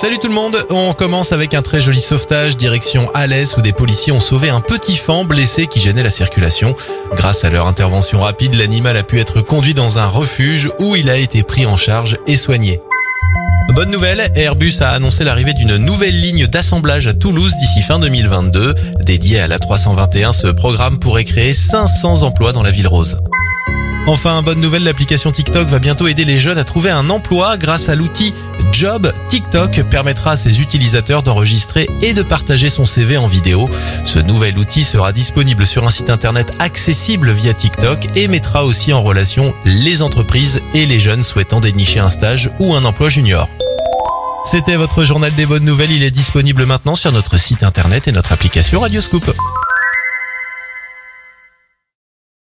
Salut tout le monde, on commence avec un très joli sauvetage direction Alès où des policiers ont sauvé un petit fan blessé qui gênait la circulation. Grâce à leur intervention rapide, l'animal a pu être conduit dans un refuge où il a été pris en charge et soigné. Bonne nouvelle, Airbus a annoncé l'arrivée d'une nouvelle ligne d'assemblage à Toulouse d'ici fin 2022. Dédiée à la 321, ce programme pourrait créer 500 emplois dans la ville rose. Enfin, bonne nouvelle, l'application TikTok va bientôt aider les jeunes à trouver un emploi grâce à l'outil Job. TikTok permettra à ses utilisateurs d'enregistrer et de partager son CV en vidéo. Ce nouvel outil sera disponible sur un site internet accessible via TikTok et mettra aussi en relation les entreprises et les jeunes souhaitant dénicher un stage ou un emploi junior. C'était votre journal des bonnes nouvelles, il est disponible maintenant sur notre site internet et notre application Radioscoop.